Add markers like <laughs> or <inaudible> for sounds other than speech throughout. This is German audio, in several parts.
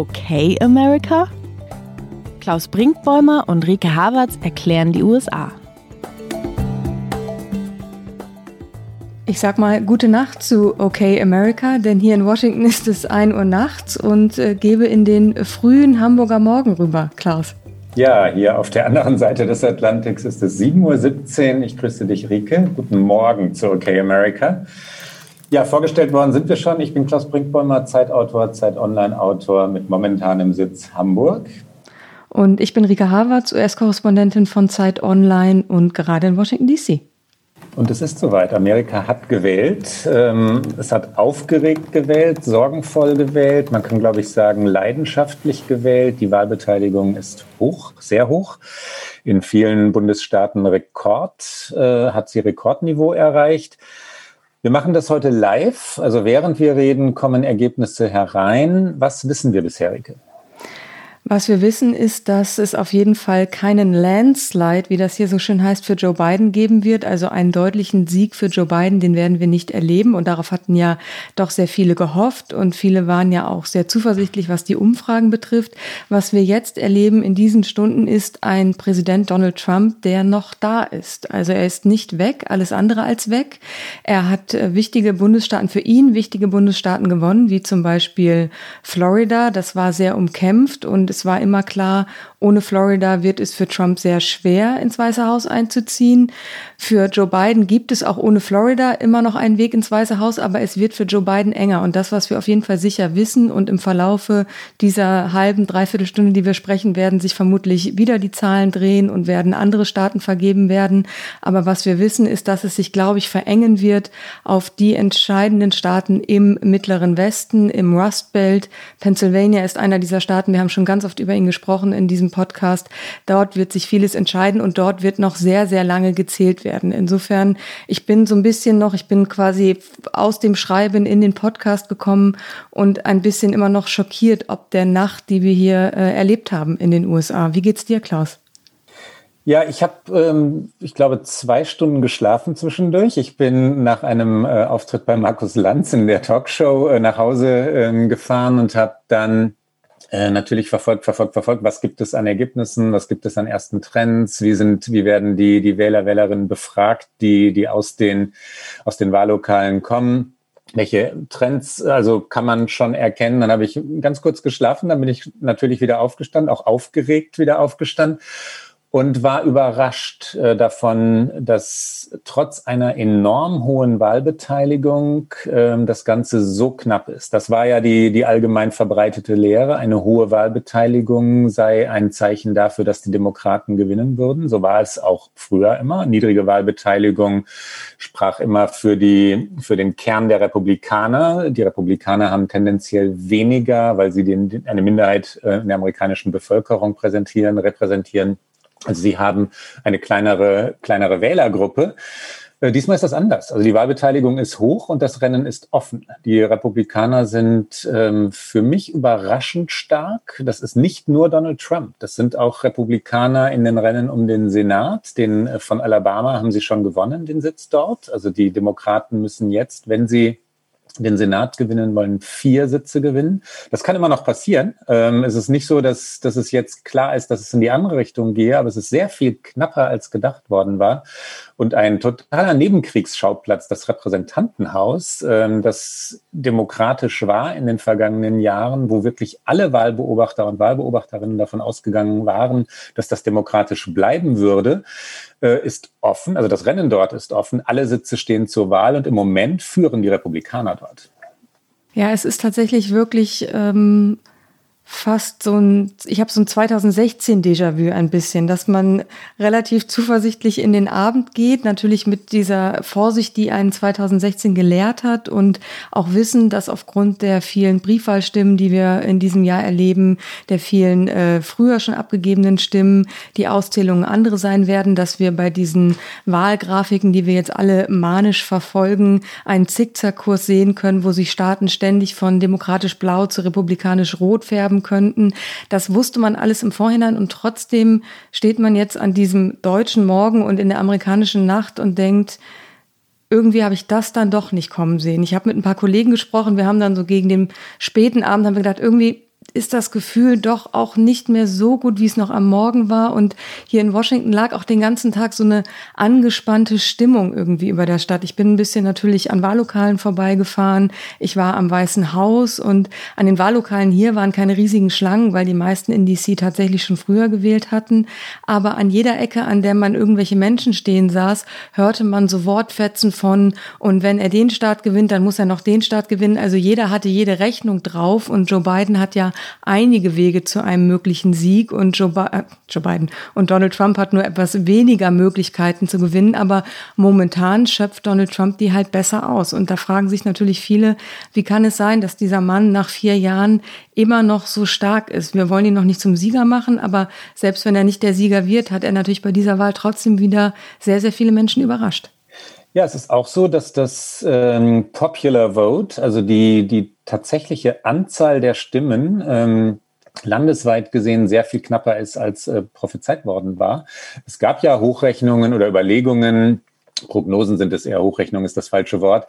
Okay America? Klaus Brinkbäumer und Rike Havertz erklären die USA. Ich sag mal gute Nacht zu Okay America, denn hier in Washington ist es 1 Uhr nachts und äh, gebe in den frühen Hamburger Morgen rüber, Klaus. Ja, hier auf der anderen Seite des Atlantiks ist es 7.17 Uhr. Ich grüße dich, Rike. Guten Morgen zu Okay America. Ja, vorgestellt worden sind wir schon. Ich bin Klaus Brinkbäumer, Zeitautor, Zeit-Online-Autor mit momentanem Sitz Hamburg. Und ich bin Rika Havertz, US-Korrespondentin von Zeit Online und gerade in Washington, D.C. Und es ist soweit. Amerika hat gewählt. Ähm, es hat aufgeregt gewählt, sorgenvoll gewählt. Man kann, glaube ich, sagen, leidenschaftlich gewählt. Die Wahlbeteiligung ist hoch, sehr hoch. In vielen Bundesstaaten Rekord, äh, hat sie Rekordniveau erreicht. Wir machen das heute live. Also während wir reden, kommen Ergebnisse herein. Was wissen wir bisher, Rike? Was wir wissen, ist, dass es auf jeden Fall keinen Landslide, wie das hier so schön heißt, für Joe Biden geben wird. Also einen deutlichen Sieg für Joe Biden, den werden wir nicht erleben. Und darauf hatten ja doch sehr viele gehofft. Und viele waren ja auch sehr zuversichtlich, was die Umfragen betrifft. Was wir jetzt erleben in diesen Stunden ist ein Präsident Donald Trump, der noch da ist. Also er ist nicht weg, alles andere als weg. Er hat äh, wichtige Bundesstaaten, für ihn wichtige Bundesstaaten gewonnen, wie zum Beispiel Florida. Das war sehr umkämpft und es war immer klar, ohne Florida wird es für Trump sehr schwer, ins Weiße Haus einzuziehen. Für Joe Biden gibt es auch ohne Florida immer noch einen Weg ins Weiße Haus, aber es wird für Joe Biden enger. Und das, was wir auf jeden Fall sicher wissen und im Verlaufe dieser halben, dreiviertel Stunde, die wir sprechen, werden sich vermutlich wieder die Zahlen drehen und werden andere Staaten vergeben werden. Aber was wir wissen, ist, dass es sich, glaube ich, verengen wird auf die entscheidenden Staaten im Mittleren Westen, im Rust Belt. Pennsylvania ist einer dieser Staaten. Wir haben schon ganz oft über ihn gesprochen in diesem Podcast. Dort wird sich vieles entscheiden und dort wird noch sehr, sehr lange gezählt werden. Insofern, ich bin so ein bisschen noch, ich bin quasi aus dem Schreiben in den Podcast gekommen und ein bisschen immer noch schockiert, ob der Nacht, die wir hier äh, erlebt haben in den USA. Wie geht's dir, Klaus? Ja, ich habe, ähm, ich glaube, zwei Stunden geschlafen zwischendurch. Ich bin nach einem äh, Auftritt bei Markus Lanz in der Talkshow äh, nach Hause äh, gefahren und habe dann äh, natürlich verfolgt, verfolgt, verfolgt, was gibt es an Ergebnissen, was gibt es an ersten Trends, wie sind, wie werden die, die Wähler, Wählerinnen befragt, die, die aus den, aus den Wahllokalen kommen. Welche Trends, also kann man schon erkennen. Dann habe ich ganz kurz geschlafen, dann bin ich natürlich wieder aufgestanden, auch aufgeregt wieder aufgestanden und war überrascht äh, davon, dass trotz einer enorm hohen Wahlbeteiligung äh, das Ganze so knapp ist. Das war ja die, die allgemein verbreitete Lehre. Eine hohe Wahlbeteiligung sei ein Zeichen dafür, dass die Demokraten gewinnen würden. So war es auch früher immer. Niedrige Wahlbeteiligung sprach immer für die, für den Kern der Republikaner. Die Republikaner haben tendenziell weniger, weil sie den, eine Minderheit äh, in der amerikanischen Bevölkerung präsentieren, repräsentieren also sie haben eine kleinere, kleinere Wählergruppe. Äh, diesmal ist das anders. Also die Wahlbeteiligung ist hoch und das Rennen ist offen. Die Republikaner sind ähm, für mich überraschend stark. Das ist nicht nur Donald Trump. Das sind auch Republikaner in den Rennen um den Senat. Den äh, von Alabama haben sie schon gewonnen, den Sitz dort. Also die Demokraten müssen jetzt, wenn sie den Senat gewinnen wollen, vier Sitze gewinnen. Das kann immer noch passieren. Ähm, es ist nicht so, dass, dass es jetzt klar ist, dass es in die andere Richtung gehe, aber es ist sehr viel knapper als gedacht worden war. Und ein totaler Nebenkriegsschauplatz, das Repräsentantenhaus, ähm, das demokratisch war in den vergangenen Jahren, wo wirklich alle Wahlbeobachter und Wahlbeobachterinnen davon ausgegangen waren, dass das demokratisch bleiben würde äh, ist offen, also das Rennen dort ist offen, alle Sitze stehen zur Wahl und im Moment führen die Republikaner dort. Ja, es ist tatsächlich wirklich ähm, fast so ein, ich habe so ein 2016 Déjà-vu ein bisschen, dass man relativ zuversichtlich in den Abend geht, natürlich mit dieser Vorsicht, die einen 2016 gelehrt hat und auch wissen, dass aufgrund der vielen Briefwahlstimmen, die wir in diesem Jahr erleben, der vielen äh, früher schon abgegebenen Stimmen, die Auszählungen andere sein werden, dass wir bei diesen Wahlgrafiken, die wir jetzt alle manisch verfolgen, einen Zickzackkurs sehen können, wo sich Staaten ständig von demokratisch blau zu republikanisch rot färben haben könnten. Das wusste man alles im Vorhinein und trotzdem steht man jetzt an diesem deutschen Morgen und in der amerikanischen Nacht und denkt, irgendwie habe ich das dann doch nicht kommen sehen. Ich habe mit ein paar Kollegen gesprochen, wir haben dann so gegen den späten Abend haben wir gedacht, irgendwie ist das Gefühl doch auch nicht mehr so gut, wie es noch am Morgen war. Und hier in Washington lag auch den ganzen Tag so eine angespannte Stimmung irgendwie über der Stadt. Ich bin ein bisschen natürlich an Wahllokalen vorbeigefahren. Ich war am Weißen Haus und an den Wahllokalen hier waren keine riesigen Schlangen, weil die meisten in DC tatsächlich schon früher gewählt hatten. Aber an jeder Ecke, an der man irgendwelche Menschen stehen saß, hörte man so Wortfetzen von, und wenn er den Staat gewinnt, dann muss er noch den Staat gewinnen. Also jeder hatte jede Rechnung drauf und Joe Biden hat ja einige Wege zu einem möglichen Sieg und Joe, äh, Joe Biden und Donald Trump hat nur etwas weniger Möglichkeiten zu gewinnen, aber momentan schöpft Donald Trump die halt besser aus. Und da fragen sich natürlich viele, wie kann es sein, dass dieser Mann nach vier Jahren immer noch so stark ist? Wir wollen ihn noch nicht zum Sieger machen, aber selbst wenn er nicht der Sieger wird, hat er natürlich bei dieser Wahl trotzdem wieder sehr, sehr viele Menschen überrascht. Ja, es ist auch so, dass das ähm, Popular Vote, also die, die tatsächliche Anzahl der Stimmen, ähm, landesweit gesehen sehr viel knapper ist, als äh, prophezeit worden war. Es gab ja Hochrechnungen oder Überlegungen, Prognosen sind es eher, Hochrechnung ist das falsche Wort,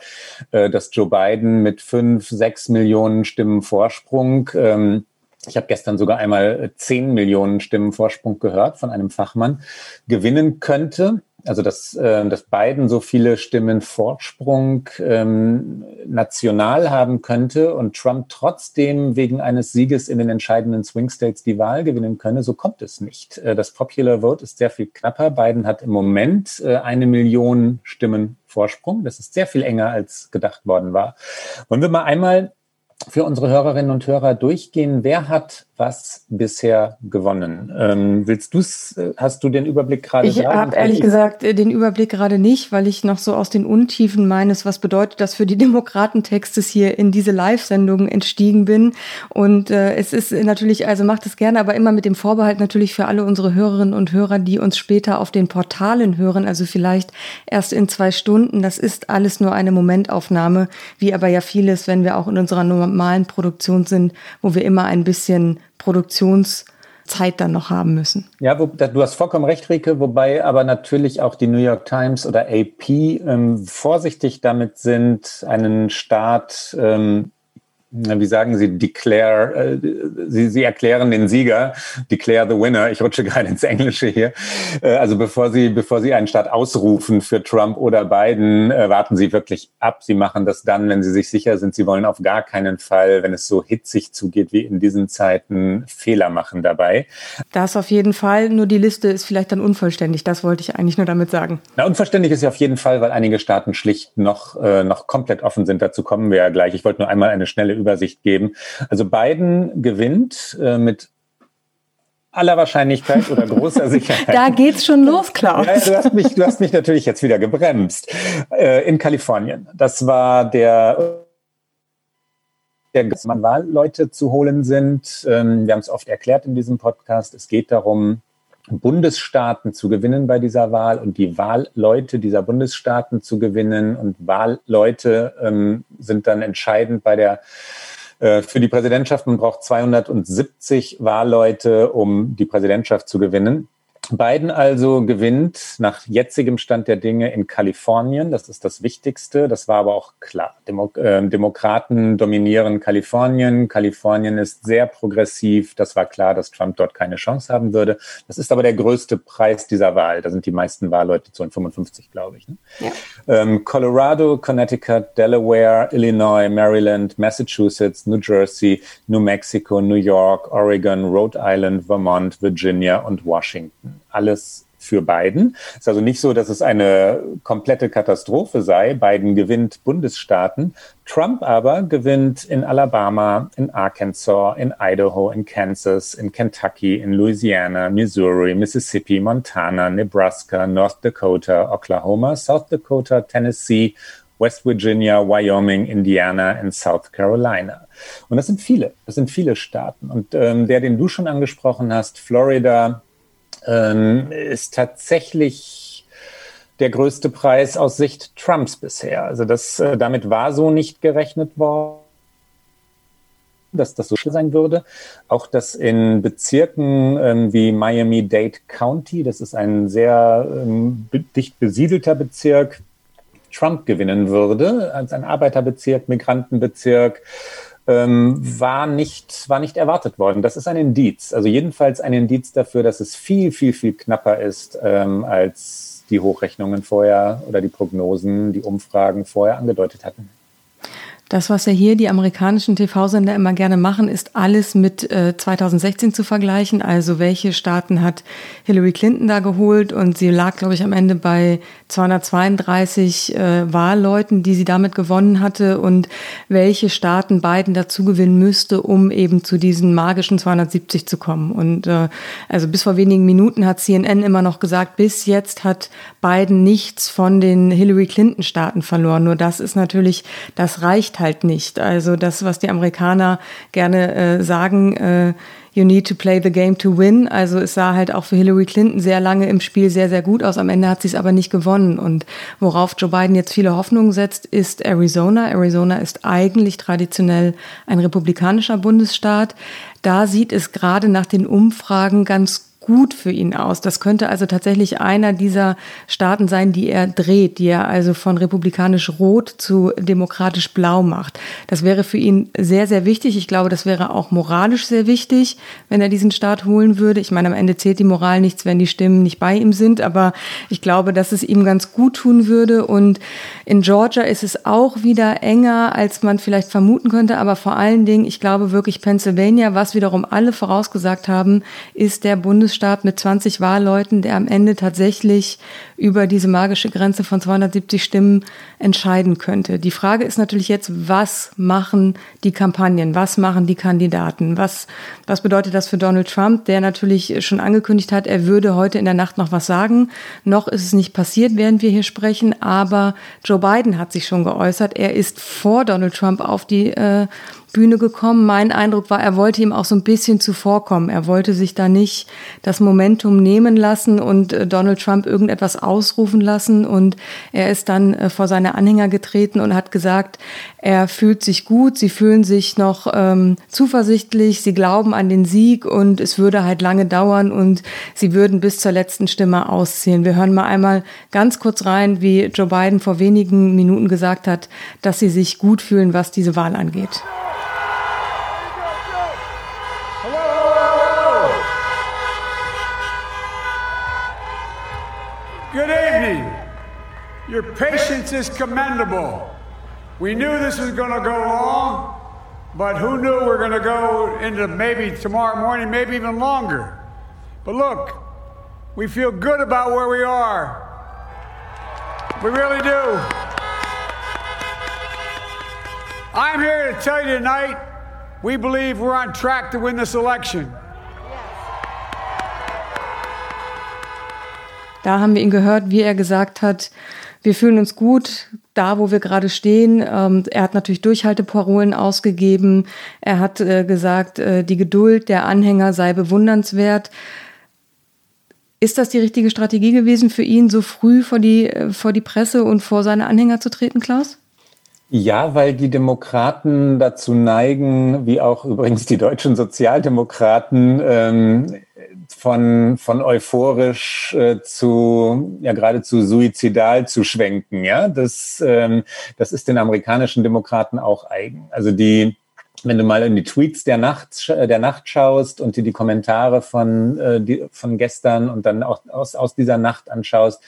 äh, dass Joe Biden mit fünf, sechs Millionen Stimmen Vorsprung ähm, ich habe gestern sogar einmal zehn Millionen Stimmen Vorsprung gehört von einem Fachmann, gewinnen könnte also dass, äh, dass Biden so viele Stimmen Vorsprung ähm, national haben könnte und Trump trotzdem wegen eines Sieges in den entscheidenden Swing States die Wahl gewinnen könne, so kommt es nicht. Äh, das Popular Vote ist sehr viel knapper. Biden hat im Moment äh, eine Million Stimmen Vorsprung. Das ist sehr viel enger als gedacht worden war. Wollen wir mal einmal für unsere Hörerinnen und Hörer durchgehen, wer hat was bisher gewonnen. Ähm, willst du es, hast du den Überblick gerade? Ich habe ehrlich gesagt äh, den Überblick gerade nicht, weil ich noch so aus den Untiefen meines, was bedeutet das für die <laughs> Demokratentextes hier in diese Live-Sendung entstiegen bin. Und äh, es ist natürlich, also macht es gerne, aber immer mit dem Vorbehalt natürlich für alle unsere Hörerinnen und Hörer, die uns später auf den Portalen hören, also vielleicht erst in zwei Stunden. Das ist alles nur eine Momentaufnahme, wie aber ja vieles, wenn wir auch in unserer normalen Produktion sind, wo wir immer ein bisschen Produktionszeit dann noch haben müssen. Ja, wo, du hast vollkommen recht, Rike, wobei aber natürlich auch die New York Times oder AP ähm, vorsichtig damit sind, einen Staat ähm, wie sagen Sie, declare, äh, Sie, Sie erklären den Sieger, declare the winner. Ich rutsche <laughs> gerade ins Englische hier. Äh, also bevor Sie, bevor Sie einen Staat ausrufen für Trump oder Biden, äh, warten Sie wirklich ab. Sie machen das dann, wenn Sie sich sicher sind, Sie wollen auf gar keinen Fall, wenn es so hitzig zugeht wie in diesen Zeiten, Fehler machen dabei. Das auf jeden Fall. Nur die Liste ist vielleicht dann unvollständig. Das wollte ich eigentlich nur damit sagen. Na, unvollständig ist sie auf jeden Fall, weil einige Staaten schlicht noch, äh, noch komplett offen sind. Dazu kommen wir ja gleich. Ich wollte nur einmal eine schnelle Übersicht geben. Also Biden gewinnt äh, mit aller Wahrscheinlichkeit oder großer <laughs> Sicherheit. da geht's schon los, Klaus. Ja, du, hast mich, du hast mich natürlich jetzt wieder gebremst. Äh, in Kalifornien. Das war der der Wahlleute zu holen sind. Ähm, wir haben es oft erklärt in diesem Podcast. Es geht darum, Bundesstaaten zu gewinnen bei dieser Wahl und die Wahlleute dieser Bundesstaaten zu gewinnen. Und Wahlleute ähm, sind dann entscheidend bei der äh, für die Präsidentschaft. Man braucht 270 Wahlleute, um die Präsidentschaft zu gewinnen. Biden also gewinnt nach jetzigem Stand der Dinge in Kalifornien. Das ist das Wichtigste. Das war aber auch klar. Demo äh, Demokraten dominieren Kalifornien. Kalifornien ist sehr progressiv. Das war klar, dass Trump dort keine Chance haben würde. Das ist aber der größte Preis dieser Wahl. Da sind die meisten Wahlleute zu 55, glaube ich. Ne? Ja. Ähm, Colorado, Connecticut, Delaware, Illinois, Maryland, Massachusetts, New Jersey, New Mexico, New York, Oregon, Rhode Island, Vermont, Virginia und Washington alles für Biden. Es ist also nicht so, dass es eine komplette Katastrophe sei. Biden gewinnt Bundesstaaten. Trump aber gewinnt in Alabama, in Arkansas, in Idaho, in Kansas, in Kentucky, in Louisiana, Missouri, Mississippi, Montana, Nebraska, North Dakota, Oklahoma, South Dakota, Tennessee, West Virginia, Wyoming, Indiana und South Carolina. Und das sind viele, das sind viele Staaten. Und ähm, der, den du schon angesprochen hast, Florida, ähm, ist tatsächlich der größte Preis aus Sicht Trumps bisher. Also das, äh, damit war so nicht gerechnet worden dass das so sein würde. Auch dass in Bezirken ähm, wie Miami-Dade County, das ist ein sehr ähm, dicht besiedelter Bezirk, Trump gewinnen würde, als ein Arbeiterbezirk, Migrantenbezirk, ähm, war, nicht, war nicht erwartet worden. Das ist ein Indiz, also jedenfalls ein Indiz dafür, dass es viel, viel, viel knapper ist, ähm, als die Hochrechnungen vorher oder die Prognosen, die Umfragen vorher angedeutet hatten. Das, was ja hier die amerikanischen TV-Sender immer gerne machen, ist alles mit äh, 2016 zu vergleichen. Also welche Staaten hat Hillary Clinton da geholt? Und sie lag, glaube ich, am Ende bei 232 äh, Wahlleuten, die sie damit gewonnen hatte. Und welche Staaten Biden dazu gewinnen müsste, um eben zu diesen magischen 270 zu kommen. Und äh, also bis vor wenigen Minuten hat CNN immer noch gesagt, bis jetzt hat Biden nichts von den Hillary Clinton-Staaten verloren. Nur das ist natürlich, das reicht halt nicht. Also das, was die Amerikaner gerne äh, sagen, äh, you need to play the game to win. Also es sah halt auch für Hillary Clinton sehr lange im Spiel sehr, sehr gut aus. Am Ende hat sie es aber nicht gewonnen. Und worauf Joe Biden jetzt viele Hoffnungen setzt, ist Arizona. Arizona ist eigentlich traditionell ein republikanischer Bundesstaat. Da sieht es gerade nach den Umfragen ganz gut für ihn aus. Das könnte also tatsächlich einer dieser Staaten sein, die er dreht, die er also von republikanisch rot zu demokratisch blau macht. Das wäre für ihn sehr, sehr wichtig. Ich glaube, das wäre auch moralisch sehr wichtig, wenn er diesen Staat holen würde. Ich meine, am Ende zählt die Moral nichts, wenn die Stimmen nicht bei ihm sind, aber ich glaube, dass es ihm ganz gut tun würde. Und in Georgia ist es auch wieder enger, als man vielleicht vermuten könnte, aber vor allen Dingen, ich glaube wirklich Pennsylvania, was wiederum alle vorausgesagt haben, ist der Bundes Bundesstaat mit 20 Wahlleuten, der am Ende tatsächlich über diese magische Grenze von 270 Stimmen entscheiden könnte. Die Frage ist natürlich jetzt, was machen die Kampagnen, was machen die Kandidaten, was, was bedeutet das für Donald Trump, der natürlich schon angekündigt hat, er würde heute in der Nacht noch was sagen. Noch ist es nicht passiert, während wir hier sprechen, aber Joe Biden hat sich schon geäußert. Er ist vor Donald Trump auf die äh, Bühne gekommen. Mein Eindruck war, er wollte ihm auch so ein bisschen zuvorkommen. Er wollte sich da nicht das Momentum nehmen lassen und äh, Donald Trump irgendetwas ausrufen lassen. Und er ist dann äh, vor seine Anhänger getreten und hat gesagt, er fühlt sich gut, sie fühlen sich noch ähm, zuversichtlich, sie glauben an den Sieg und es würde halt lange dauern und sie würden bis zur letzten Stimme auszählen. Wir hören mal einmal ganz kurz rein, wie Joe Biden vor wenigen Minuten gesagt hat, dass sie sich gut fühlen, was diese Wahl angeht. Your patience is commendable. We knew this was going to go long, but who knew we are going to go into maybe tomorrow morning, maybe even longer. But look, we feel good about where we are. We really do. I'm here to tell you tonight, we believe we're on track to win this election. Da haben wir ihn gehört, wie er gesagt hat, wir fühlen uns gut da, wo wir gerade stehen. Ähm, er hat natürlich Durchhalteparolen ausgegeben. Er hat äh, gesagt, äh, die Geduld der Anhänger sei bewundernswert. Ist das die richtige Strategie gewesen für ihn, so früh vor die, äh, vor die Presse und vor seine Anhänger zu treten, Klaus? Ja, weil die Demokraten dazu neigen, wie auch übrigens die deutschen Sozialdemokraten, ähm, von, von euphorisch äh, zu, ja, geradezu suizidal zu schwenken, ja. Das, ähm, das ist den amerikanischen Demokraten auch eigen. Also die, wenn du mal in die Tweets der Nacht, der Nacht schaust und dir die Kommentare von, äh, die, von gestern und dann auch aus, aus dieser Nacht anschaust,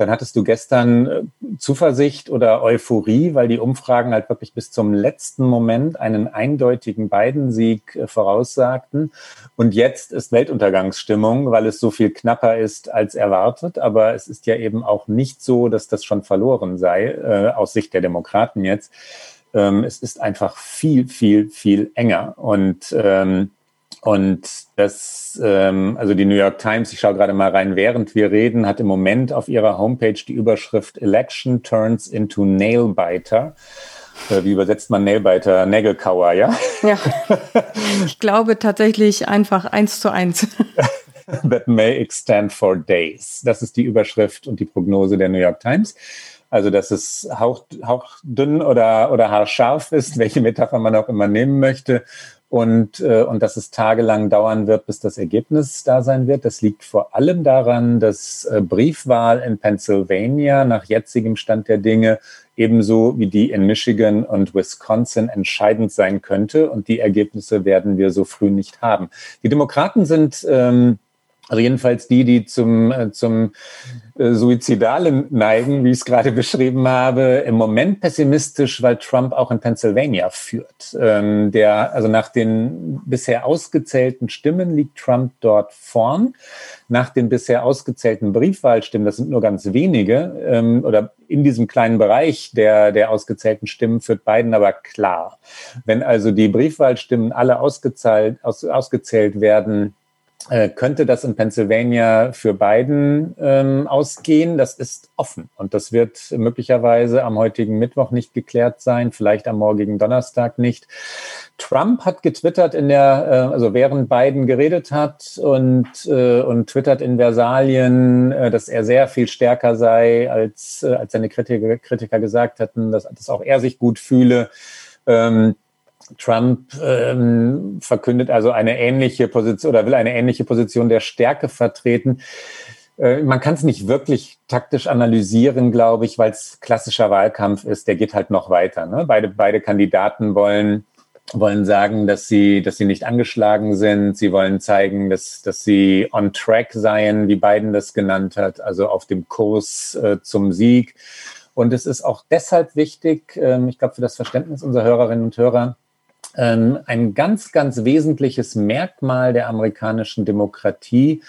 dann hattest du gestern äh, Zuversicht oder Euphorie, weil die Umfragen halt wirklich bis zum letzten Moment einen eindeutigen Biden-Sieg äh, voraussagten. Und jetzt ist Weltuntergangsstimmung, weil es so viel knapper ist als erwartet. Aber es ist ja eben auch nicht so, dass das schon verloren sei, äh, aus Sicht der Demokraten jetzt. Ähm, es ist einfach viel, viel, viel enger. Und ähm, und das, ähm, also die New York Times, ich schaue gerade mal rein, während wir reden, hat im Moment auf ihrer Homepage die Überschrift Election turns into Nailbiter. Äh, wie übersetzt man Nailbiter? Nägelkauer, ja? Ja. <laughs> Ich glaube tatsächlich einfach eins zu eins. <laughs> That may extend for days. Das ist die Überschrift und die Prognose der New York Times. Also, dass es hauch, hauchdünn oder, oder haarscharf ist, <laughs> welche Metapher man auch immer nehmen möchte und, äh, und dass es tagelang dauern wird, bis das Ergebnis da sein wird. Das liegt vor allem daran, dass äh, Briefwahl in Pennsylvania nach jetzigem Stand der Dinge ebenso wie die in Michigan und Wisconsin entscheidend sein könnte. Und die Ergebnisse werden wir so früh nicht haben. Die Demokraten sind ähm, also jedenfalls die, die zum, äh, zum äh, Suizidalen neigen, wie ich es gerade beschrieben habe, im Moment pessimistisch, weil Trump auch in Pennsylvania führt. Ähm, der, also nach den bisher ausgezählten Stimmen liegt Trump dort vorn. Nach den bisher ausgezählten Briefwahlstimmen, das sind nur ganz wenige, ähm, oder in diesem kleinen Bereich der, der ausgezählten Stimmen führt Biden aber klar. Wenn also die Briefwahlstimmen alle ausgezählt, aus, ausgezählt werden, könnte das in Pennsylvania für Biden ähm, ausgehen. Das ist offen und das wird möglicherweise am heutigen Mittwoch nicht geklärt sein, vielleicht am morgigen Donnerstag nicht. Trump hat getwittert in der, äh, also während Biden geredet hat und, äh, und twittert in Versalien, äh, dass er sehr viel stärker sei, als, äh, als seine Kritiker, Kritiker gesagt hatten, dass, dass auch er sich gut fühle. Ähm, Trump ähm, verkündet also eine ähnliche Position oder will eine ähnliche Position der Stärke vertreten. Äh, man kann es nicht wirklich taktisch analysieren, glaube ich, weil es klassischer Wahlkampf ist. Der geht halt noch weiter. Ne? Beide, beide Kandidaten wollen wollen sagen, dass sie, dass sie nicht angeschlagen sind. Sie wollen zeigen, dass, dass sie on track seien, wie Biden das genannt hat, also auf dem Kurs äh, zum Sieg. Und es ist auch deshalb wichtig, ähm, ich glaube, für das Verständnis unserer Hörerinnen und Hörer, ein ganz, ganz wesentliches Merkmal der amerikanischen Demokratie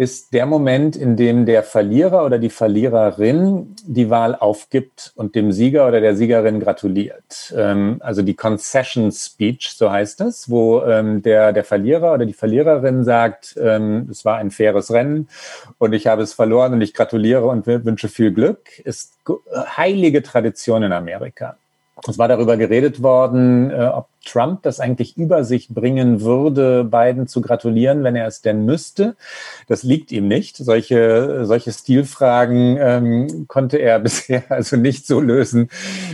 ist der Moment, in dem der Verlierer oder die Verliererin die Wahl aufgibt und dem Sieger oder der Siegerin gratuliert. Ähm, also die Concession Speech, so heißt das, wo ähm, der, der Verlierer oder die Verliererin sagt, es war ein faires Rennen und ich habe es verloren und ich gratuliere und wünsche viel Glück, ist heilige Tradition in Amerika. Es war darüber geredet worden, äh, ob Trump das eigentlich über sich bringen würde, Biden zu gratulieren, wenn er es denn müsste. Das liegt ihm nicht. Solche, solche Stilfragen ähm, konnte er <laughs> bisher also nicht so lösen,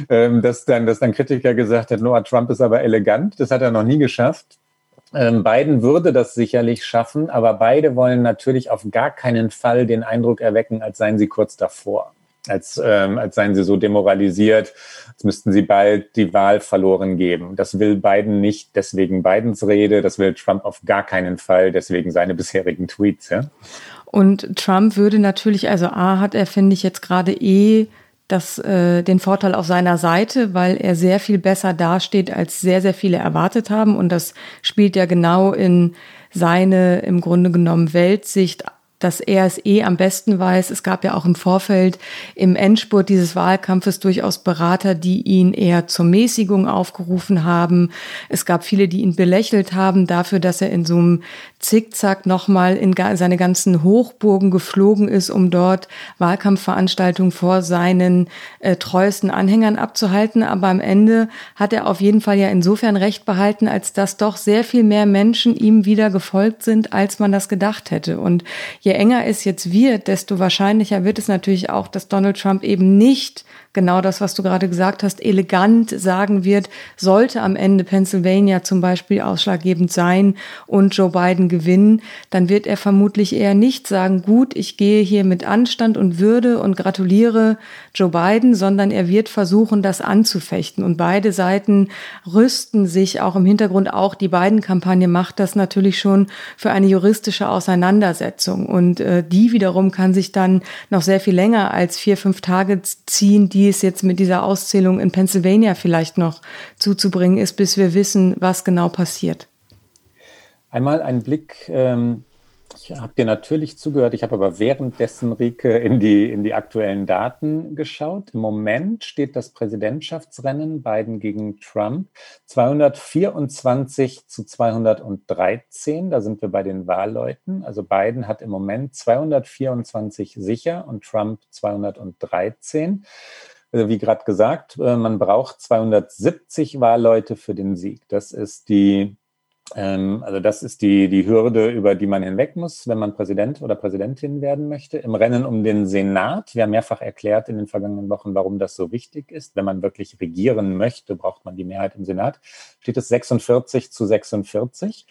ähm, dass, dann, dass dann Kritiker gesagt hat, Noah Trump ist aber elegant. Das hat er noch nie geschafft. Ähm, Biden würde das sicherlich schaffen, aber beide wollen natürlich auf gar keinen Fall den Eindruck erwecken, als seien sie kurz davor als, ähm, als seien sie so demoralisiert, als müssten sie bald die Wahl verloren geben. Das will Biden nicht, deswegen Bidens Rede, das will Trump auf gar keinen Fall, deswegen seine <laughs> bisherigen Tweets. Ja? Und Trump würde natürlich, also A hat er, finde ich, jetzt gerade eh das, äh, den Vorteil auf seiner Seite, weil er sehr viel besser dasteht, als sehr, sehr viele erwartet haben. Und das spielt ja genau in seine im Grunde genommen Weltsicht dass er es eh am besten weiß. Es gab ja auch im Vorfeld im Endspurt dieses Wahlkampfes durchaus Berater, die ihn eher zur Mäßigung aufgerufen haben. Es gab viele, die ihn belächelt haben dafür, dass er in so einem Zickzack nochmal in seine ganzen Hochburgen geflogen ist, um dort Wahlkampfveranstaltungen vor seinen äh, treuesten Anhängern abzuhalten. Aber am Ende hat er auf jeden Fall ja insofern recht behalten, als dass doch sehr viel mehr Menschen ihm wieder gefolgt sind, als man das gedacht hätte. Und je enger es jetzt wird, desto wahrscheinlicher wird es natürlich auch, dass Donald Trump eben nicht genau das, was du gerade gesagt hast, elegant sagen wird, sollte am Ende Pennsylvania zum Beispiel ausschlaggebend sein und Joe Biden gewinnen, dann wird er vermutlich eher nicht sagen, gut, ich gehe hier mit Anstand und Würde und gratuliere Joe Biden, sondern er wird versuchen, das anzufechten. Und beide Seiten rüsten sich auch im Hintergrund, auch die Biden-Kampagne macht das natürlich schon für eine juristische Auseinandersetzung. Und äh, die wiederum kann sich dann noch sehr viel länger als vier, fünf Tage ziehen, die es jetzt mit dieser Auszählung in Pennsylvania vielleicht noch zuzubringen ist, bis wir wissen, was genau passiert. Einmal ein Blick, ähm, ich habe dir natürlich zugehört, ich habe aber währenddessen, Rike, in die, in die aktuellen Daten geschaut. Im Moment steht das Präsidentschaftsrennen Biden gegen Trump 224 zu 213. Da sind wir bei den Wahlleuten. Also Biden hat im Moment 224 sicher und Trump 213. Also wie gerade gesagt, äh, man braucht 270 Wahlleute für den Sieg. Das ist die Ähm, also das ist die, die Hürde, über die man hinweg muss, wenn man Präsident oder Präsidentin werden möchte. Im Rennen um den Senat, wir haben mehrfach erklärt in den vergangenen Wochen, warum das so wichtig ist. Wenn man wirklich regieren möchte, braucht man die Mehrheit im Senat. Steht es 46 zu 46.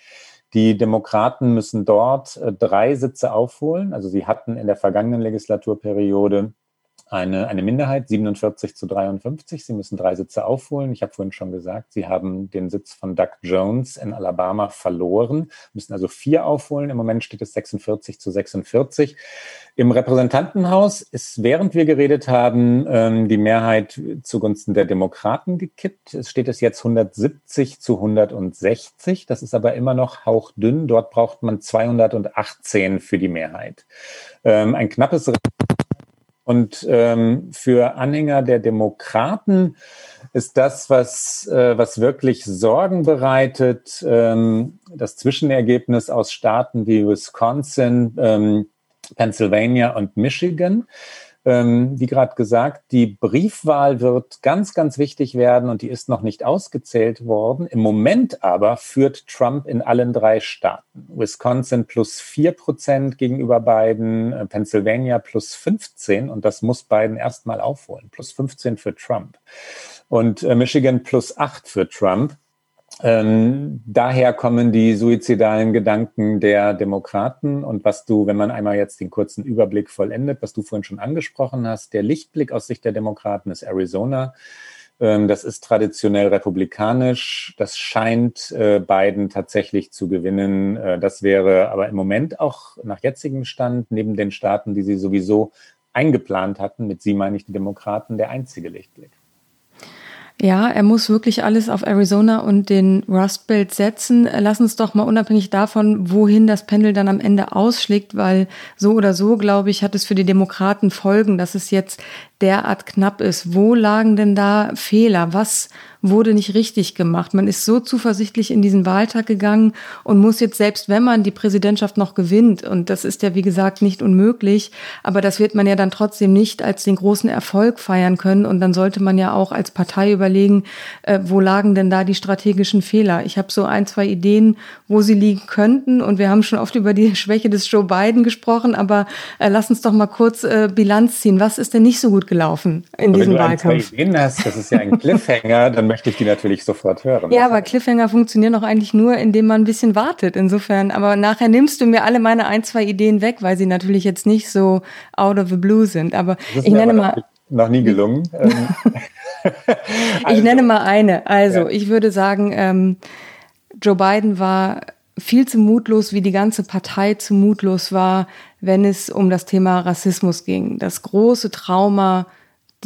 Die Demokraten müssen dort äh, drei Sitze aufholen. Also sie hatten in der vergangenen Legislaturperiode eine, eine Minderheit, 47 zu 53. Sie müssen drei Sitze aufholen. Ich habe vorhin schon gesagt, sie haben den Sitz von Doug Jones in Alabama verloren, müssen also vier aufholen. Im Moment steht es 46 zu 46. Im Repräsentantenhaus ist, während wir geredet haben, ähm, die Mehrheit zugunsten der Demokraten gekippt. Es steht es jetzt 170 zu 160. Das ist aber immer noch hauchdünn. Dort braucht man 218 für die Mehrheit. Ähm, ein knappes und ähm, für Anhänger der Demokraten ist das, was, äh, was wirklich Sorgen bereitet, ähm, das Zwischenergebnis aus Staaten wie Wisconsin, ähm, Pennsylvania und Michigan ähm, wie gerade gesagt, die Briefwahl wird ganz, ganz wichtig werden und die ist noch nicht ausgezählt worden. Im Moment aber führt Trump in allen drei Staaten. Wisconsin plus vier Prozent gegenüber Biden, äh, Pennsylvania plus 15 und das muss Biden erstmal aufholen. Plus 15 für Trump. Und äh, Michigan plus acht für Trump. Ähm, daher kommen die suizidalen Gedanken der Demokraten und was du, wenn man einmal jetzt den kurzen Überblick vollendet, was du vorhin schon angesprochen hast, der Lichtblick aus Sicht der Demokraten ist Arizona. Ähm, das ist traditionell republikanisch. Das scheint äh, Biden tatsächlich zu gewinnen. Äh, das wäre aber im Moment auch nach jetzigem Stand neben den Staaten, die sie sowieso eingeplant hatten, mit sie meine ich die Demokraten, der einzige Lichtblick. Ja, er muss wirklich alles auf Arizona und den Rust Belt setzen. Lass uns doch mal unabhängig davon, wohin das Pendel dann am Ende ausschlägt, weil so oder so, glaube ich, hat es für die Demokraten Folgen, dass es jetzt derart knapp ist. Wo lagen denn da Fehler? Was wurde nicht richtig gemacht. Man ist so zuversichtlich in diesen Wahltag gegangen und muss jetzt, selbst wenn man die Präsidentschaft noch gewinnt, und das ist ja wie gesagt nicht unmöglich, aber das wird man ja dann trotzdem nicht als den großen Erfolg feiern können. Und dann sollte man ja auch als Partei überlegen, äh, wo lagen denn da die strategischen Fehler. Ich habe so ein, zwei Ideen, wo sie liegen könnten. Und wir haben schon oft über die <laughs> Schwäche des Joe Biden gesprochen, aber äh, lass uns doch mal kurz äh, Bilanz ziehen. Was ist denn nicht so gut gelaufen in aber diesem wenn du Wahlkampf? Ein, zwei Ideen hast, das ist ja ein Cliffhanger, dann möchte ich die natürlich sofort hören. Ja, aber Cliffhanger funktionieren auch eigentlich nur, indem man ein bisschen wartet. Insofern, aber nachher nimmst du mir alle meine ein, zwei Ideen weg, weil sie natürlich jetzt nicht so out of the blue sind. Aber ich nenne aber mal. Noch nie gelungen. <laughs> Ähm. ich nenne also. mal eine. Also, ja. ich würde sagen, ähm, Joe Biden war viel zu mutlos, wie die ganze Partei zu mutlos war, wenn es um das Thema Rassismus ging. Das große Trauma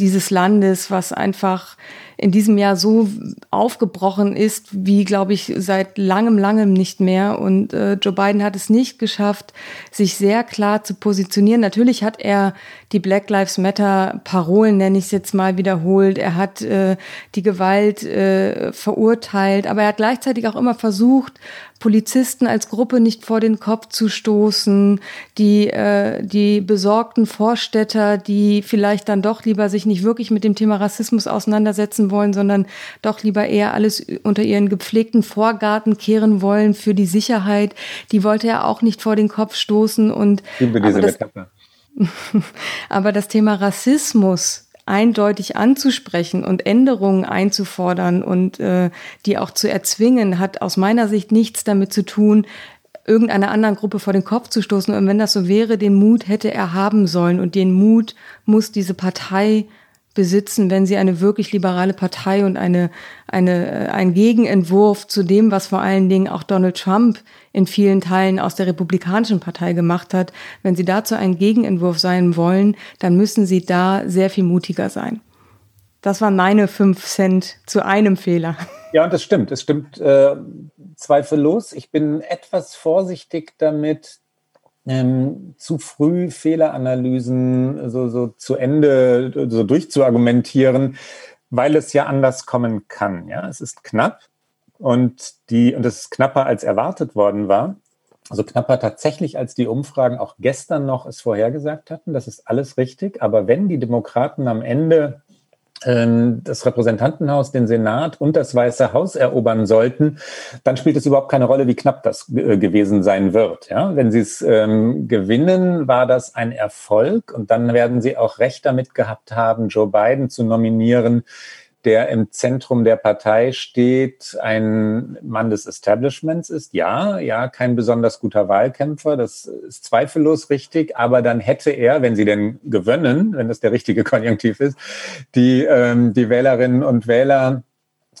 dieses Landes, was einfach in diesem Jahr so aufgebrochen ist, wie, glaube ich, seit langem, langem nicht mehr. Und äh, Joe Biden hat es nicht geschafft, sich sehr klar zu positionieren. Natürlich hat er die Black Lives Matter Parolen, nenne ich es jetzt mal, wiederholt. Er hat äh, die Gewalt äh, verurteilt, aber er hat gleichzeitig auch immer versucht, Polizisten als Gruppe nicht vor den Kopf zu stoßen, die, äh, die besorgten Vorstädter, die vielleicht dann doch lieber sich nicht wirklich mit dem Thema Rassismus auseinandersetzen wollen, sondern doch lieber eher alles unter ihren gepflegten Vorgarten kehren wollen für die Sicherheit, die wollte er auch nicht vor den Kopf stoßen. Und, Liebe diese das, <laughs> aber das Thema Rassismus eindeutig anzusprechen und Änderungen einzufordern und äh, die auch zu erzwingen, hat aus meiner Sicht nichts damit zu tun, irgendeiner anderen Gruppe vor den Kopf zu stoßen. Und wenn das so wäre, den Mut hätte er haben sollen. Und den Mut muss diese Partei besitzen, wenn sie eine wirklich liberale Partei und eine, eine, äh, ein Gegenentwurf zu dem, was vor allen Dingen auch Donald Trump in vielen Teilen aus der Republikanischen Partei gemacht hat, wenn sie dazu ein Gegenentwurf sein wollen, dann müssen sie da sehr viel mutiger sein. Das waren meine fünf Cent zu einem Fehler. Ja, und das stimmt. Es stimmt äh, zweifellos. Ich bin etwas vorsichtig damit, ähm, zu früh Fehleranalysen so, so zu Ende so durchzuargumentieren, weil es ja anders kommen kann. Ja, es ist knapp und die und es ist knapper als erwartet worden war. Also knapper tatsächlich, als die Umfragen auch gestern noch es vorhergesagt hatten. Das ist alles richtig. Aber wenn die Demokraten am Ende das Repräsentantenhaus, den Senat und das Weiße Haus erobern sollten, dann spielt es überhaupt keine Rolle, wie knapp das äh, gewesen sein wird. Ja? Wenn sie es ähm, gewinnen, war das ein Erfolg und dann werden sie auch Recht damit gehabt haben, Joe Biden zu nominieren, der im Zentrum der Partei steht, ein Mann des Establishments ist. Ja, ja, kein besonders guter Wahlkämpfer, das ist zweifellos richtig, aber dann hätte er, wenn sie denn gewönnen, wenn das der richtige <laughs> Konjunktiv ist, die, ähm, die Wählerinnen und Wähler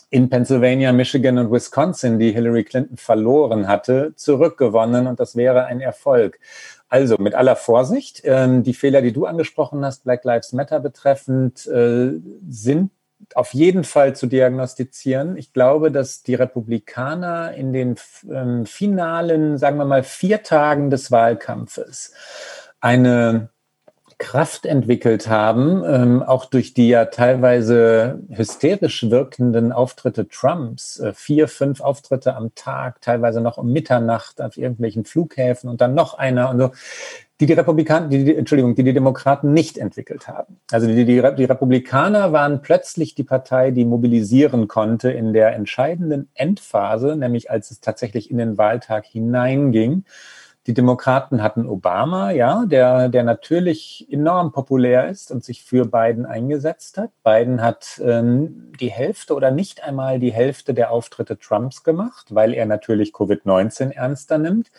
in Pennsylvania, Michigan und Wisconsin, die Hillary Clinton verloren hatte, zurückgewonnen und das wäre ein Erfolg. Also mit aller Vorsicht, ähm, die Fehler, die du angesprochen hast, Black Lives Matter betreffend, äh, sind auf jeden Fall zu diagnostizieren. Ich glaube, dass die Republikaner in den ähm, finalen, sagen wir mal, vier Tagen des Wahlkampfes eine Kraft entwickelt haben, ähm, auch durch die ja teilweise hysterisch wirkenden Auftritte Trumps, äh, vier, fünf Auftritte am Tag, teilweise noch um Mitternacht auf irgendwelchen Flughäfen und dann noch einer und so die die Republikaner, die, die, Entschuldigung, die die Demokraten nicht entwickelt haben. Also die, die, die Republikaner waren plötzlich die Partei, die mobilisieren konnte in der entscheidenden Endphase, nämlich als es tatsächlich in den Wahltag hineinging. Die Demokraten hatten Obama, ja, der, der natürlich enorm populär ist und sich für Biden eingesetzt hat. Biden hat ähm, die Hälfte oder nicht einmal die Hälfte der Auftritte Trumps gemacht, weil er natürlich Covid-19 ernster nimmt.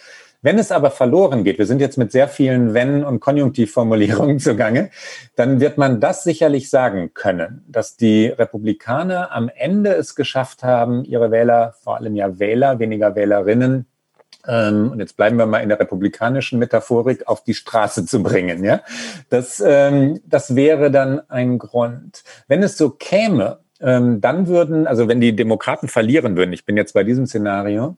Wenn es aber verloren geht, wir sind jetzt mit sehr vielen Wenn- und Konjunktivformulierungen <laughs> zugange, dann wird man das sicherlich sagen können, dass die Republikaner am Ende es geschafft haben, ihre Wähler, vor allem ja Wähler, weniger Wählerinnen, ähm, und jetzt bleiben wir mal in der republikanischen Metaphorik, auf die Straße zu bringen. Ja? Das, ähm, das wäre dann ein Grund. Wenn es so käme, ähm, dann würden, also wenn die Demokraten verlieren würden, ich bin jetzt bei diesem Szenario,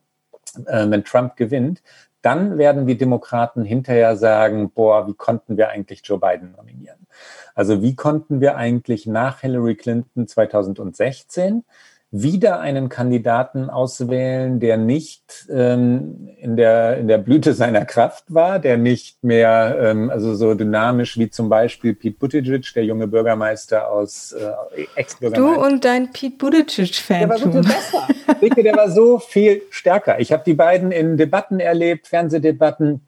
äh, wenn Trump gewinnt, dann werden die Demokraten hinterher sagen, boah, wie konnten wir eigentlich Joe Biden nominieren? Also wie konnten wir eigentlich nach Hillary Clinton 2016 wieder einen Kandidaten auswählen, der nicht ähm, in, der, in der Blüte <laughs> seiner Kraft war, der nicht mehr ähm, also so dynamisch wie zum Beispiel Pete Buttigieg, der junge Bürgermeister aus äh, Ex-Bürgermeister. Du und dein Pete Buttigieg-Fan. Der war so viel besser. der war so viel stärker. Ich habe die beiden in Debatten erlebt, Fernsehdebatten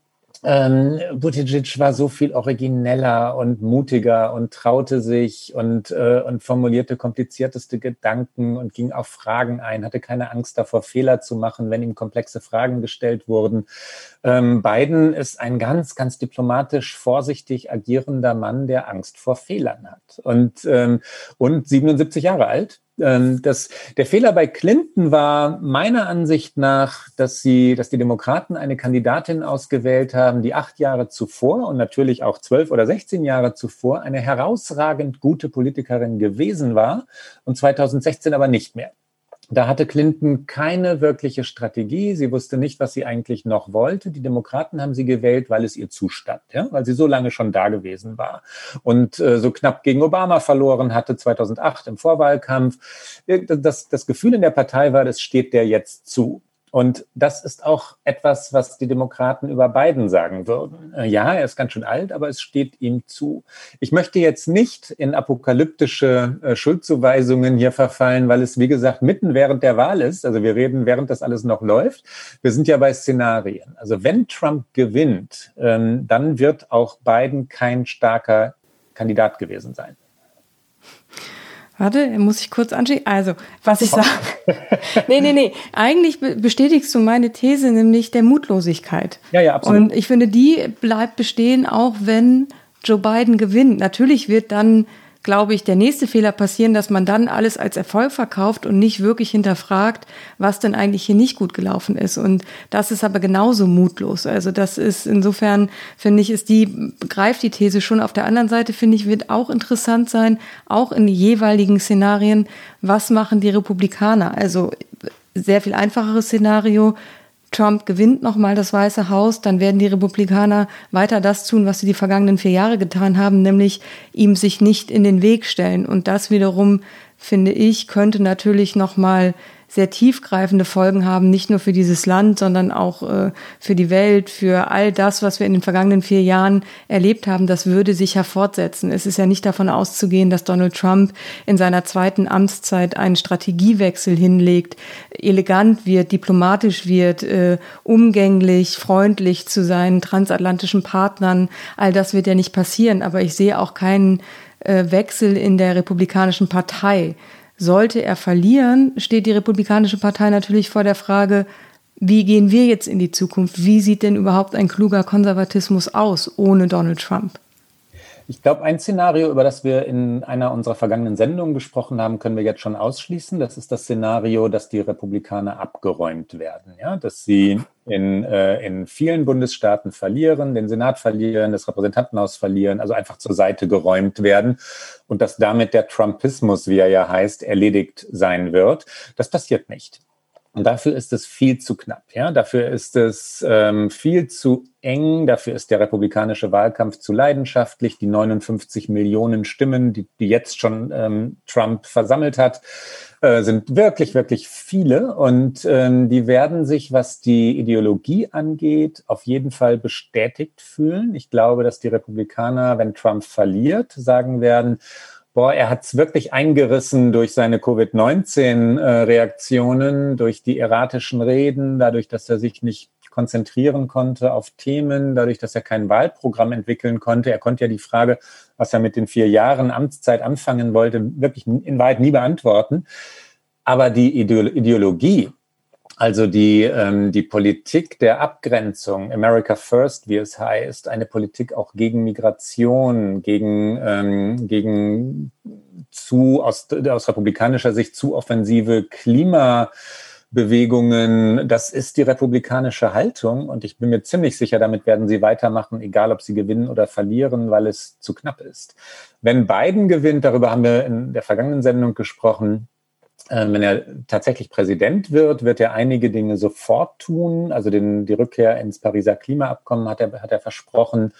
ähm, Buttigieg war so viel origineller und mutiger und traute sich und, äh, und formulierte komplizierteste Gedanken und ging auf Fragen ein, hatte keine Angst davor, Fehler zu machen, wenn ihm komplexe Fragen gestellt wurden. Ähm, Biden ist ein ganz, ganz diplomatisch vorsichtig agierender Mann, der Angst vor Fehlern hat und, ähm, und 77 Jahre alt das, der Fehler bei Clinton war meiner Ansicht nach, dass sie, dass die Demokraten eine Kandidatin ausgewählt haben, die acht Jahre zuvor und natürlich auch zwölf oder sechzehn Jahre zuvor eine herausragend gute Politikerin gewesen war und 2016 aber nicht mehr. Da hatte Clinton keine wirkliche Strategie. Sie wusste nicht, was sie eigentlich noch wollte. Die Demokraten haben sie gewählt, weil es ihr zustand, ja? weil sie so lange schon da gewesen war und äh, so knapp gegen Obama verloren hatte 2008 im Vorwahlkampf. Äh, das, das Gefühl in der Partei war, das steht der jetzt zu. Und das ist auch etwas, was die Demokraten über Biden sagen würden. Äh, ja, er ist ganz schön alt, aber es steht ihm zu. Ich möchte jetzt nicht in apokalyptische äh, Schuldzuweisungen hier verfallen, weil es, wie gesagt, mitten während der Wahl ist. Also wir reden, während das alles noch läuft. Wir sind ja bei Szenarien. Also wenn Trump gewinnt, ähm, dann wird auch Biden kein starker Kandidat gewesen sein. Warte, muss ich kurz anschauen. Also, was ich sage. <laughs> nee, nee, nee. Eigentlich bestätigst du meine These, nämlich der Mutlosigkeit. Ja, ja, absolut. Und ich finde, die bleibt bestehen, auch wenn Joe Biden gewinnt. Natürlich wird dann glaube ich, der nächste Fehler passieren, dass man dann alles als Erfolg verkauft und nicht wirklich hinterfragt, was denn eigentlich hier nicht gut gelaufen ist. Und das ist aber genauso mutlos. Also das ist insofern, finde ich, ist die, greift die These schon. Auf der anderen Seite, finde ich, wird auch interessant sein, auch in jeweiligen Szenarien, was machen die Republikaner? Also sehr viel einfacheres Szenario, Trump gewinnt nochmal das Weiße Haus, dann werden die Republikaner weiter das tun, was sie die vergangenen vier Jahre getan haben, nämlich ihm sich nicht in den Weg stellen. Und das wiederum, finde ich, könnte natürlich nochmal sehr tiefgreifende Folgen haben, nicht nur für dieses Land, sondern auch äh, für die Welt, für all das, was wir in den vergangenen vier Jahren erlebt haben, das würde sich ja fortsetzen. Es ist ja nicht davon auszugehen, dass Donald Trump in seiner zweiten Amtszeit einen Strategiewechsel hinlegt, elegant wird, diplomatisch wird, äh, umgänglich, freundlich zu seinen transatlantischen Partnern. All das wird ja nicht passieren. Aber ich sehe auch keinen äh, Wechsel in der Republikanischen Partei. Sollte er verlieren, steht die Republikanische Partei natürlich vor der Frage, wie gehen wir jetzt in die Zukunft? Wie sieht denn überhaupt ein kluger Konservatismus aus ohne Donald Trump? Ich glaube, ein Szenario, über das wir in einer unserer vergangenen Sendungen gesprochen haben, können wir jetzt schon ausschließen. Das ist das Szenario, dass die Republikaner abgeräumt werden, ja, dass sie in, äh, in vielen Bundesstaaten verlieren, den Senat verlieren, das Repräsentantenhaus verlieren, also einfach zur Seite geräumt werden und dass damit der Trumpismus, wie er ja heißt, erledigt sein wird. Das passiert nicht. Und dafür ist es viel zu knapp. Ja? Dafür ist es ähm, viel zu eng. Dafür ist der republikanische Wahlkampf zu leidenschaftlich. Die 59 Millionen Stimmen, die, die jetzt schon ähm, Trump versammelt hat, äh, sind wirklich, wirklich viele. Und ähm, die werden sich, was die Ideologie angeht, auf jeden Fall bestätigt fühlen. Ich glaube, dass die Republikaner, wenn Trump verliert, sagen werden, Boah, er hat es wirklich eingerissen durch seine Covid-19-Reaktionen, durch die erratischen Reden, dadurch, dass er sich nicht konzentrieren konnte auf Themen, dadurch, dass er kein Wahlprogramm entwickeln konnte. Er konnte ja die Frage, was er mit den vier Jahren Amtszeit anfangen wollte, wirklich in Wahrheit nie beantworten. Aber die Ideologie, also die, ähm, die Politik der Abgrenzung, America First, wie es heißt, eine Politik auch gegen Migration, gegen, ähm, gegen zu, aus, aus republikanischer Sicht zu offensive Klimabewegungen, das ist die republikanische Haltung und ich bin mir ziemlich sicher, damit werden sie weitermachen, egal ob sie gewinnen oder verlieren, weil es zu knapp ist. Wenn Biden gewinnt, darüber haben wir in der vergangenen Sendung gesprochen, wenn er tatsächlich Präsident wird, wird er einige Dinge sofort tun. Also den, die Rückkehr ins Pariser Klimaabkommen hat er, hat er versprochen.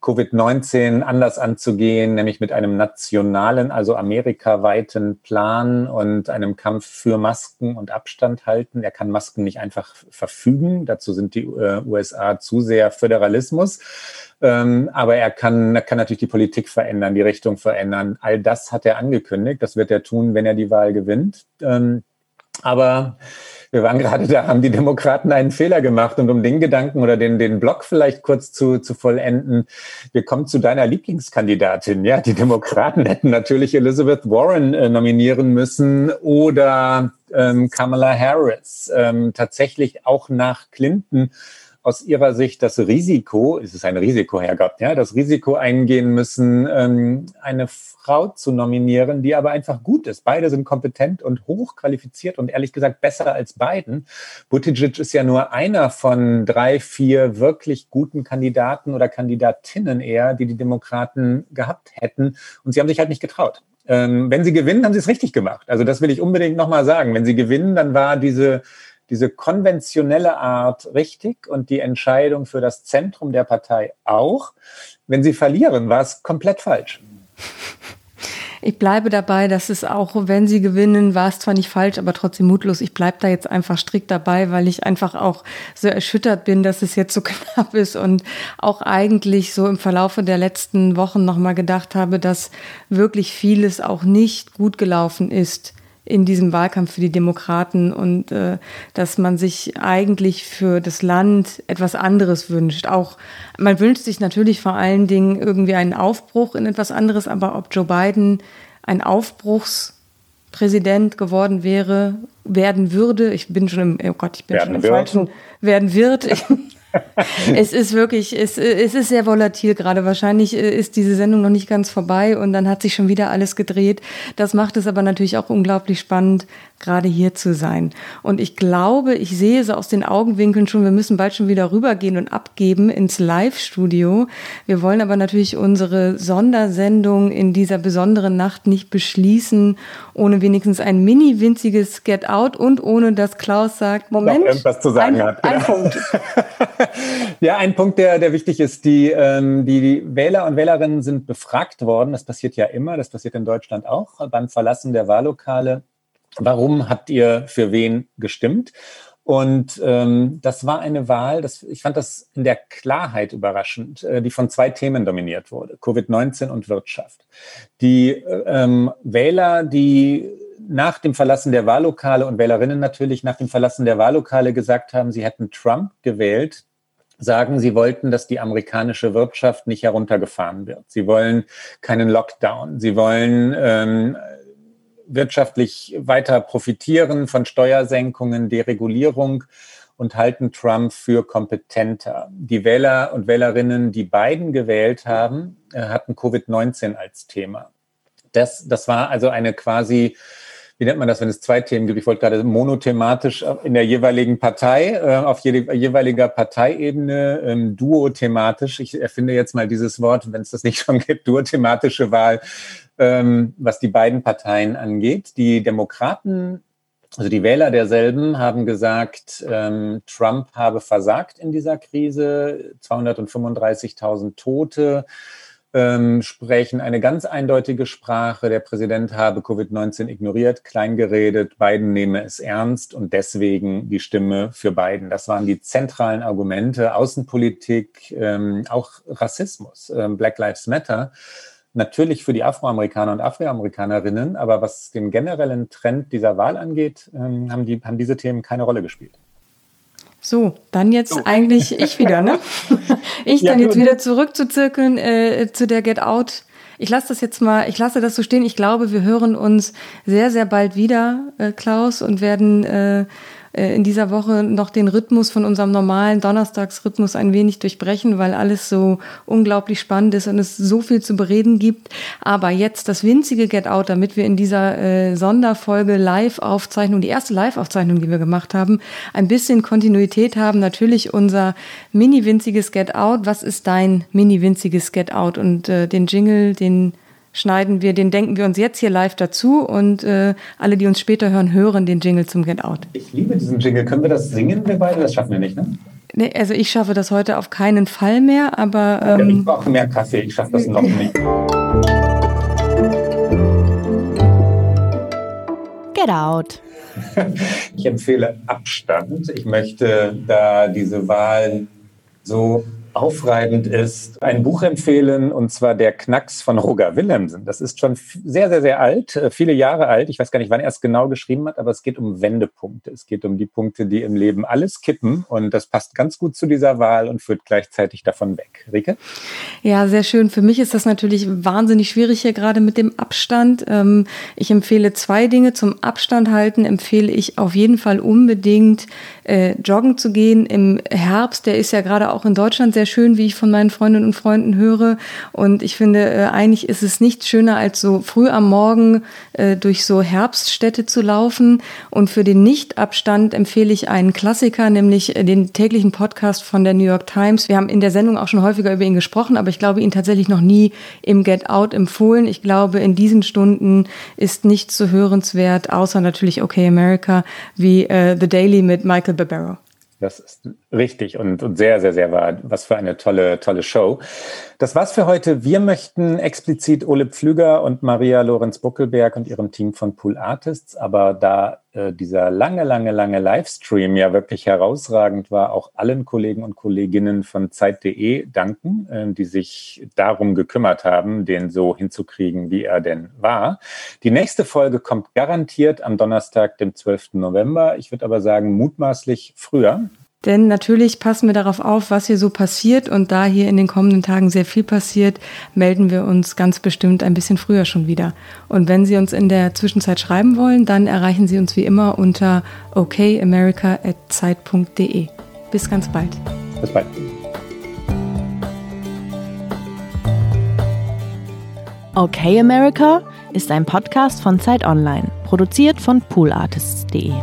Covid-19 anders anzugehen, nämlich mit einem nationalen, also amerikaweiten Plan und einem Kampf für Masken und Abstand halten. Er kann Masken nicht einfach verfügen. Dazu sind die äh, USA zu sehr Föderalismus. Ähm, aber er kann, kann natürlich die Politik verändern, die Richtung verändern. All das hat er angekündigt. Das wird er tun, wenn er die Wahl gewinnt. Ähm, aber wir waren gerade da, haben die Demokraten einen Fehler gemacht und um den Gedanken oder den, den Block vielleicht kurz zu, zu vollenden, wir kommen zu deiner Lieblingskandidatin. Ja, die Demokraten <laughs> hätten natürlich Elizabeth Warren äh, nominieren müssen oder ähm, Kamala Harris. Ähm, tatsächlich auch nach Clinton aus Ihrer Sicht das Risiko, ist es ein Risiko, Herr Gott, ja, das Risiko eingehen müssen, ähm, eine Frau zu nominieren, die aber einfach gut ist. Beide sind kompetent und hochqualifiziert und ehrlich gesagt besser als beiden. Buttigieg ist ja nur einer von drei, vier wirklich guten Kandidaten oder Kandidatinnen eher, die die Demokraten gehabt hätten. Und sie haben sich halt nicht getraut. Ähm, wenn sie gewinnen, haben sie es richtig gemacht. Also das will ich unbedingt nochmal sagen. Wenn sie gewinnen, dann war diese diese konventionelle Art richtig und die Entscheidung für das Zentrum der Partei auch. Wenn sie verlieren, war es komplett falsch. Ich bleibe dabei, dass es auch, wenn sie gewinnen, war es zwar nicht falsch, aber trotzdem mutlos. Ich bleibe da jetzt einfach strikt dabei, weil ich einfach auch so erschüttert bin, dass es jetzt so <laughs> knapp ist und auch eigentlich so im Verlaufe der letzten Wochen nochmal gedacht habe, dass wirklich vieles auch nicht gut gelaufen ist in diesem Wahlkampf für die Demokraten und äh, dass man sich eigentlich für das Land etwas anderes wünscht. Auch man wünscht sich natürlich vor allen Dingen irgendwie einen Aufbruch in etwas anderes, aber ob Joe Biden ein Aufbruchspräsident geworden wäre, werden würde, ich bin schon im, oh Gott, ich bin werden schon im wird. falschen, werden wird. <laughs> <laughs> es ist wirklich, es, es ist sehr volatil gerade. Wahrscheinlich äh, ist diese Sendung noch nicht ganz vorbei und dann hat sich schon wieder alles gedreht. Das macht es aber natürlich auch unglaublich spannend, gerade hier zu sein. Und ich glaube, ich sehe so aus den Augenwinkeln schon, wir müssen bald schon wieder rübergehen und abgeben ins Live-Studio. Wir wollen aber natürlich unsere Sondersendung in dieser besonderen Nacht nicht beschließen, ohne wenigstens ein mini winziges Get Out und ohne dass Klaus sagt, Moment, irgendwas zu sagen ein, hat. Ein Punkt. <laughs> <laughs> <laughs> ja, ein Punkt, der, der wichtig ist. Die, ähm, die Wähler und Wählerinnen sind befragt worden. Das passiert ja immer. Das passiert in Deutschland auch beim Verlassen der Wahllokale warum habt ihr für wen gestimmt? Und ähm, das war eine Wahl, das, ich fand das in der Klarheit überraschend, äh, die von zwei Themen dominiert wurde, Covid-19 und Wirtschaft. Die ähm, Wähler, die nach dem Verlassen der Wahllokale und Wählerinnen natürlich nach dem Verlassen der Wahllokale gesagt haben, sie hätten Trump gewählt, sagen, sie wollten, dass die amerikanische Wirtschaft nicht heruntergefahren wird. Sie wollen keinen Lockdown. Sie wollen ähm, wirtschaftlich weiter profitieren von Steuersenkungen, Deregulierung und halten Trump für kompetenter. Die Wähler und Wählerinnen, die Biden gewählt haben, äh, hatten Covid-19 als Thema. Das, das war also eine quasi wie nennt man das, wenn es zwei Themen gibt? Ich wollte gerade monothematisch in der jeweiligen Partei, äh, auf jede, jeweiliger Parteiebene, ähm, duothematisch. Ich erfinde jetzt mal dieses Wort, wenn es das nicht schon gibt, duothematische Wahl, ähm, was die beiden Parteien angeht. Die Demokraten also die Wähler derselben haben gesagt, ähm, Trump habe versagt in dieser Krise, 235.000 Tote, ähm, sprechen eine ganz eindeutige Sprache. Der Präsident habe Covid-19 ignoriert, kleingeredet, Biden nehme es ernst und deswegen die Stimme für Biden. Das waren die zentralen Argumente. Außenpolitik, ähm, auch Rassismus, ähm, Black Lives Matter. Natürlich für die Afroamerikaner und Afroamerikanerinnen, aber was den generellen Trend dieser Wahl angeht, ähm, haben, die, haben diese Themen keine Rolle gespielt. So, dann jetzt so. eigentlich ich wieder, ne? <laughs> Ich ja, dann jetzt wieder zurückzuzirkeln äh, zu der Get Out. Ich lasse das jetzt mal, ich lasse das so stehen. Ich glaube, wir hören uns sehr, sehr bald wieder, äh, Klaus, und werden äh, in dieser Woche noch den Rhythmus von unserem normalen Donnerstagsrhythmus ein wenig durchbrechen, weil alles so unglaublich spannend ist und es so viel zu bereden gibt. Aber jetzt das winzige Get Out, damit wir in dieser äh, Sonderfolge Live-Aufzeichnung, die erste Live-Aufzeichnung, die wir gemacht haben, ein bisschen Kontinuität haben. Natürlich unser mini-winziges Get Out. Was ist dein mini-winziges Get Out? Und äh, den Jingle, den schneiden wir, den denken wir uns jetzt hier live dazu und äh, alle, die uns später hören, hören den Jingle zum Get Out. Ich liebe diesen Jingle. Können wir das singen, wir beide? Das schaffen wir nicht, ne? Nee, also ich schaffe das heute auf keinen Fall mehr, aber... Ähm, ja, ich brauche mehr Kaffee, ich schaffe das noch nicht. Get Out. <laughs> Ich empfehle Abstand. Ich möchte, da diese Wahl so aufreibend ist, ein Buch empfehlen, und zwar Der Knacks von Roger Willemsen. Das ist schon sehr, sehr, sehr alt, äh, viele Jahre alt. Ich weiß gar nicht, wann er es genau geschrieben hat, aber es geht um Wendepunkte. Es geht um die Punkte, die im Leben alles kippen. Und das passt ganz gut zu dieser Wahl und führt gleichzeitig davon weg. Rike? Ja, sehr schön. Für mich ist das natürlich wahnsinnig schwierig hier gerade mit dem Abstand. Ähm, ich empfehle zwei Dinge. Zum Abstand halten empfehle ich auf jeden Fall unbedingt äh, joggen zu gehen im Herbst. Der ist ja gerade auch in Deutschland sehr schön, wie ich von meinen Freundinnen und Freunden höre. Und ich finde, äh, eigentlich ist es nichts schöner, als so früh am Morgen äh, durch so Herbststädte zu laufen. Und für den Nichtabstand empfehle ich einen Klassiker, nämlich äh, den täglichen Podcast von der New York Times. Wir haben in der Sendung auch schon häufiger über ihn gesprochen, aber ich glaube, ihn tatsächlich noch nie im Get Out empfohlen. Ich glaube, in diesen Stunden ist nichts so hörenswert, außer natürlich Okay America, wie The Daily mit Michael Barbaro. Das ist richtig und, und sehr, sehr, sehr wahr. Was für eine tolle, tolle Show. Das war's für heute. Wir möchten explizit Ole Pflüger und Maria Lorenz Buckelberg und ihrem Team von Pool Artists, aber da äh, dieser lange, lange, lange Livestream ja wirklich herausragend war, auch allen Kollegen und Kolleginnen von Zeit.de danken, äh, die sich darum gekümmert haben, den so hinzukriegen, wie er denn war. Die nächste Folge kommt garantiert am Donnerstag, dem 12. November. Ich würde aber sagen, mutmaßlich früher. Denn natürlich passen wir darauf auf, was hier so passiert. Und da hier in den kommenden Tagen sehr viel passiert, melden wir uns ganz bestimmt ein bisschen früher schon wieder. Und wenn Sie uns in der Zwischenzeit schreiben wollen, dann erreichen Sie uns wie immer unter okamerica.zeit.de. Bis ganz bald. Bis bald. Okay America ist ein Podcast von Zeit Online, produziert von poolartists.de.